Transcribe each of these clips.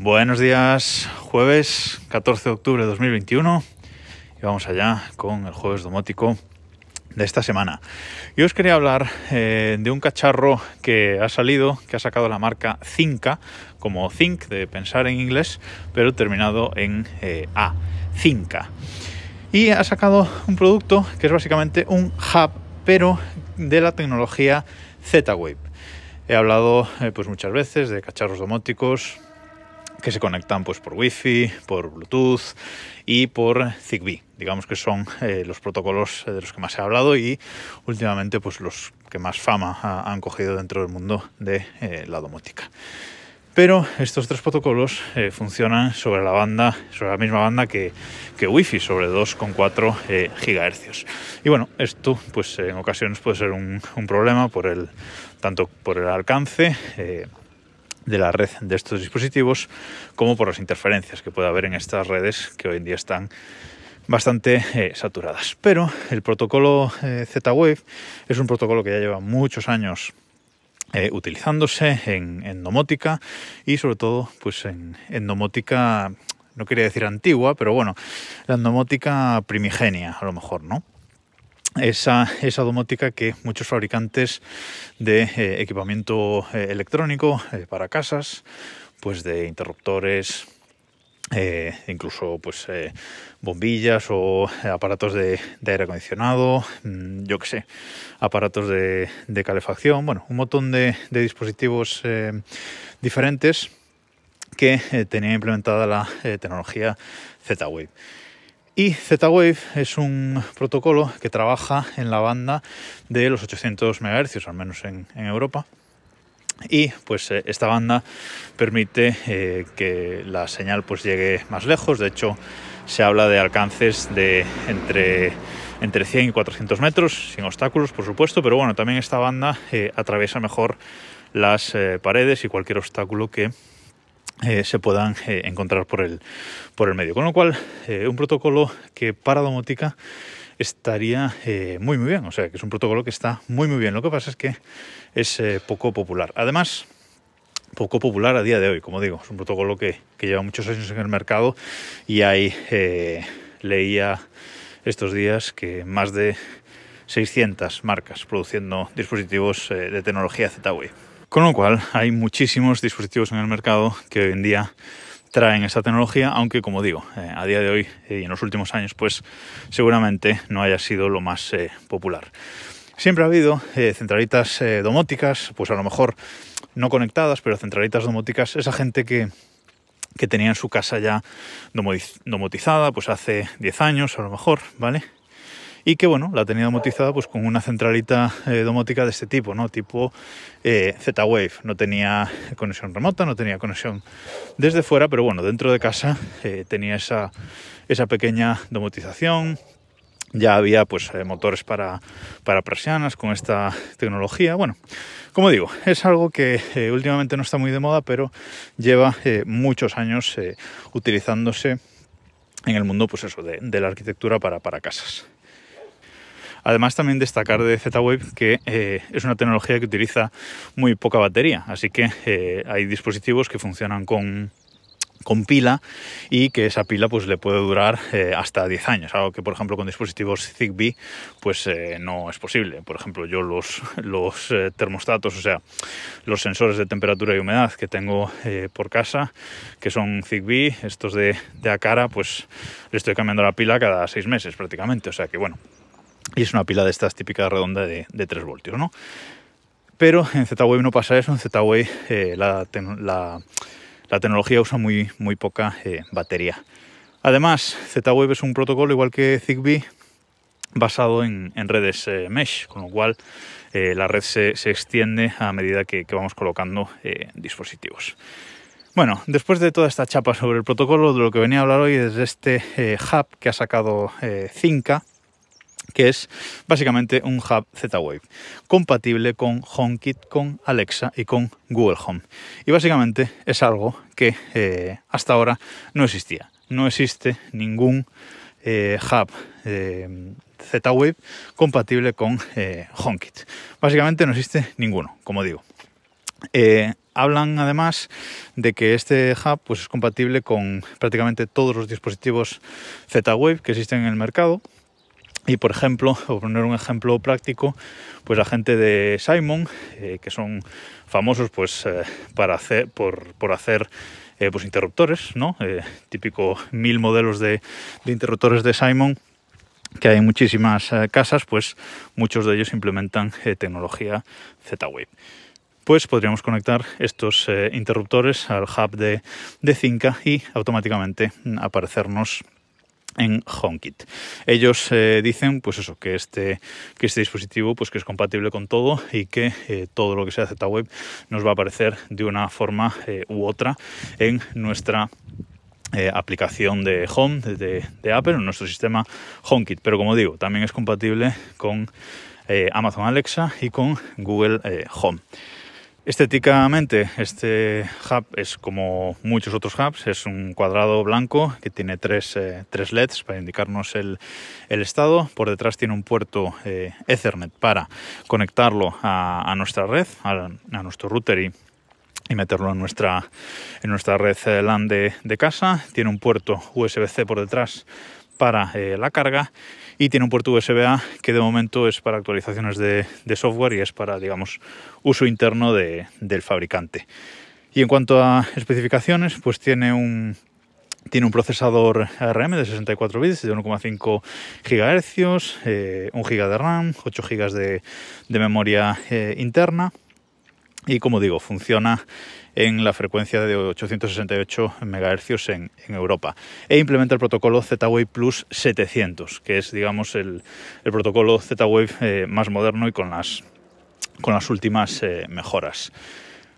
Buenos días, jueves 14 de octubre de 2021 y vamos allá con el jueves domótico de esta semana. Yo os quería hablar eh, de un cacharro que ha salido, que ha sacado la marca Zinca, como Think de pensar en inglés, pero terminado en eh, A, Zinca. Y ha sacado un producto que es básicamente un hub, pero de la tecnología Z-Wave. He hablado eh, pues muchas veces de cacharros domóticos, que se conectan pues por Wi-Fi, por Bluetooth y por Zigbee. Digamos que son eh, los protocolos de los que más he hablado y últimamente pues los que más fama han cogido dentro del mundo de eh, la domótica. Pero estos tres protocolos eh, funcionan sobre la banda, sobre la misma banda que, Wi-Fi, sobre 2,4 GHz. Y bueno, esto pues en ocasiones puede ser un, un, problema por el tanto por el alcance de la red de estos dispositivos como por las interferencias que puede haber en estas redes que hoy en día están bastante eh, saturadas. Pero el protocolo eh, Z-Wave es un protocolo que ya lleva muchos años eh, utilizándose en, domótica y sobre todo pues en, en no quería decir antigua, pero bueno, la domótica primigenia a lo mejor, ¿no? Esa, esa domótica que muchos fabricantes de eh, equipamiento eh, electrónico eh, para casas, pues de interruptores, incluso pues bombillas o aparatos de, aire acondicionado, mm, yo que sé, aparatos de, calefacción, bueno, un montón de, dispositivos diferentes que tenían implementada la tecnología Z-Wave. Y Z-Wave es un protocolo que trabaja en la banda de los 800 MHz, al menos en, Europa. Y pues eh, esta banda permite eh, que la señal pues llegue más lejos. De hecho, se habla de alcances de entre, entre 100 y 400 metros, sin obstáculos, por supuesto. Pero bueno, también esta banda eh, atraviesa mejor las paredes y cualquier obstáculo que eh, se puedan eh, encontrar por el, por el medio. Con lo cual, eh, un protocolo que para domótica estaría muy muy bien, o sea que es un protocolo que está muy muy bien. Lo que pasa es que es poco popular. Además, poco popular a día de hoy, como digo, es un protocolo que, que lleva muchos años en el mercado y ahí leía estos días que más de 600 marcas produciendo dispositivos de tecnología Z-Wave. Con lo cual hay muchísimos dispositivos en el mercado que hoy en día traen esa tecnología, aunque como digo, eh, a día de hoy y en los últimos años, pues seguramente no haya sido lo más eh, popular. Siempre ha habido eh, centralitas domóticas, pues a lo mejor no conectadas, pero centralitas domóticas, esa gente que, que tenía en su casa ya domotizada, pues hace 10 años a lo mejor, ¿vale? Y que bueno, la tenía domotizada pues con una centralita eh, domótica de este tipo, ¿no? Tipo eh, Z-Wave. No tenía conexión remota, no tenía conexión desde fuera, pero bueno, dentro de casa eh, tenía esa, esa pequeña domotización. Ya había pues motores para, para persianas con esta tecnología. Bueno, como digo, es algo que últimamente no está muy de moda, pero lleva muchos años utilizándose en el mundo pues eso, de, de la arquitectura para, para casas. Además también destacar de Z-Wave que eh, es una tecnología que utiliza muy poca batería, así que eh, hay dispositivos que funcionan con, con pila y que esa pila pues le puede durar eh, hasta 10 años, algo que por ejemplo con dispositivos Zigbee pues no es posible. Por ejemplo yo los, los termostatos, o sea los sensores de temperatura y humedad que tengo por casa, que son Zigbee, estos de, de Acara, pues le estoy cambiando la pila cada 6 meses prácticamente, o sea que bueno, y es una pila de estas típicas redonda de, 3 voltios, ¿no? Pero en Z-Wave no pasa eso, en Z-Wave eh, la, tecnología usa muy, muy poca eh, batería. Además, Z-Wave es un protocolo igual que Zigbee basado en, redes eh, mesh, con lo cual la red se, extiende a medida que, que vamos colocando dispositivos. Bueno, después de toda esta chapa sobre el protocolo, de lo que venía a hablar hoy es de este hub que ha sacado Zinca, que es básicamente un hub Z-Wave, compatible con HomeKit, con Alexa y con Google Home. Y básicamente es algo que eh, hasta ahora no existía. No existe ningún eh, hub eh, Z-Wave compatible con HomeKit. Básicamente no existe ninguno, como digo. hablan además de que este hub pues, es compatible con prácticamente todos los dispositivos Z-Wave que existen en el mercado. Y por ejemplo, por poner un ejemplo práctico, pues la gente de Simon, eh, que son famosos pues, eh, para hacer, por, hacer eh, pues interruptores, ¿no? típico mil modelos de, interruptores de Simon, que hay en muchísimas casas, pues muchos de ellos implementan tecnología Z-Wave pues podríamos conectar estos interruptores al hub de, de Cinca y automáticamente aparecernos en HomeKit. Ellos eh, dicen pues eso, que este, que este dispositivo pues que es compatible con todo y que eh, todo lo que sea Z-Web nos va a aparecer de una forma eh, u otra en nuestra aplicación de Home de, Apple, en nuestro sistema HomeKit. Pero como digo, también es compatible con Amazon Alexa y con Google Home. Estéticamente, este hub es como muchos otros hubs, es un cuadrado blanco que tiene tres, eh, LEDs para indicarnos el, estado. Por detrás tiene un puerto eh, Ethernet para conectarlo a, nuestra red, a, nuestro router y, y meterlo en nuestra, en nuestra red eh, LAN de, de casa. Tiene un puerto USB-C por detrás para la carga y tiene un puerto USB-A que de momento es para actualizaciones de, software y es para, digamos, uso interno del fabricante. Y en cuanto a especificaciones, pues tiene un, tiene un procesador ARM de 64 bits de 1,5 GHz, eh, 1 GB de RAM, 8 GB de, memoria eh, interna y como digo, funciona en la frecuencia de 868 MHz en, Europa. E implementa el protocolo Z-Wave Plus 700, que es, digamos, el, protocolo Z-Wave eh, más moderno y con las, últimas eh, mejoras.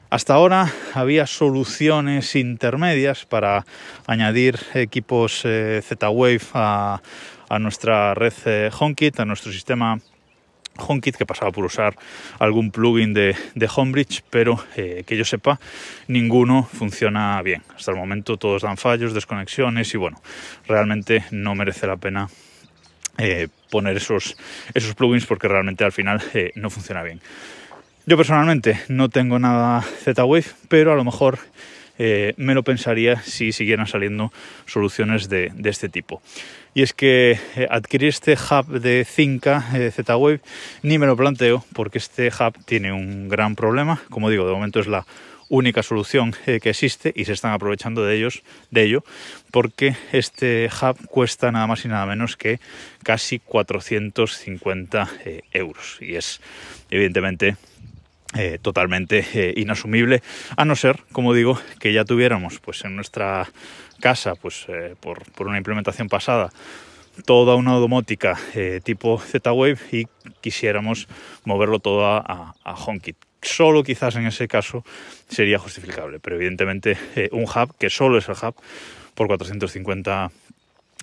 Hasta ahora había soluciones intermedias para añadir equipos eh, Z-Wave a, a, nuestra red HomeKit, a nuestro sistema HomeKit que pasaba por usar algún plugin de, Homebridge, pero eh, que yo sepa, ninguno funciona bien. Hasta el momento todos dan fallos, desconexiones y bueno, realmente no merece la pena eh, poner esos, esos plugins porque realmente al final eh, no funciona bien. Yo personalmente no tengo nada Z-Wave, pero a lo mejor me lo pensaría si siguieran saliendo soluciones de, de este tipo. Y es que eh, adquirir este hub de Cinca eh, Z-Wave ni me lo planteo porque este hub tiene un gran problema, como digo, de momento es la única solución eh, que existe y se están aprovechando de ellos de ello porque este hub cuesta nada más y nada menos que casi 450 euros. Y es evidentemente totalmente inasumible a no ser como digo que ya tuviéramos pues en nuestra casa, pues eh, por, una implementación pasada, toda una domótica eh, tipo Z-Wave y quisiéramos moverlo todo a, HomeKit. Solo quizás en ese caso sería justificable, pero evidentemente eh, un hub, que solo es el hub, por 450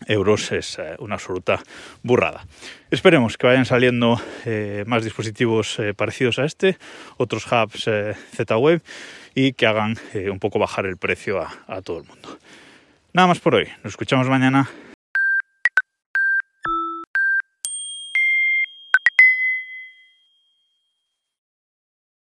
euros es una absoluta burrada. Esperemos que vayan saliendo más dispositivos parecidos a este, otros hubs Z-Wave y que hagan un poco bajar el precio a todo el mundo. Nada más por hoy. Nos escuchamos mañana.